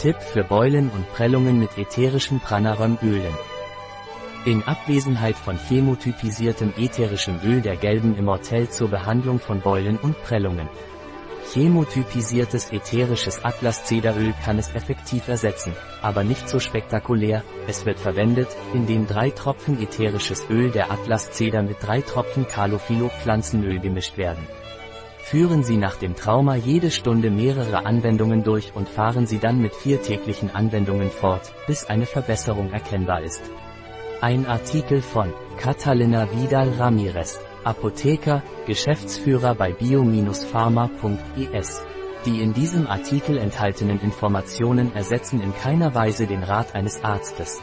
Tipp für Beulen und Prellungen mit ätherischen Pranarum-Ölen. In Abwesenheit von chemotypisiertem ätherischem Öl der gelben Immortell zur Behandlung von Beulen und Prellungen. Chemotypisiertes ätherisches Atlaszederöl kann es effektiv ersetzen, aber nicht so spektakulär, es wird verwendet, indem drei Tropfen ätherisches Öl der Atlaszeder mit drei Tropfen Calophyllop Pflanzenöl gemischt werden. Führen Sie nach dem Trauma jede Stunde mehrere Anwendungen durch und fahren Sie dann mit vier täglichen Anwendungen fort, bis eine Verbesserung erkennbar ist. Ein Artikel von Catalina Vidal Ramirez, Apotheker, Geschäftsführer bei bio-pharma.es. Die in diesem Artikel enthaltenen Informationen ersetzen in keiner Weise den Rat eines Arztes.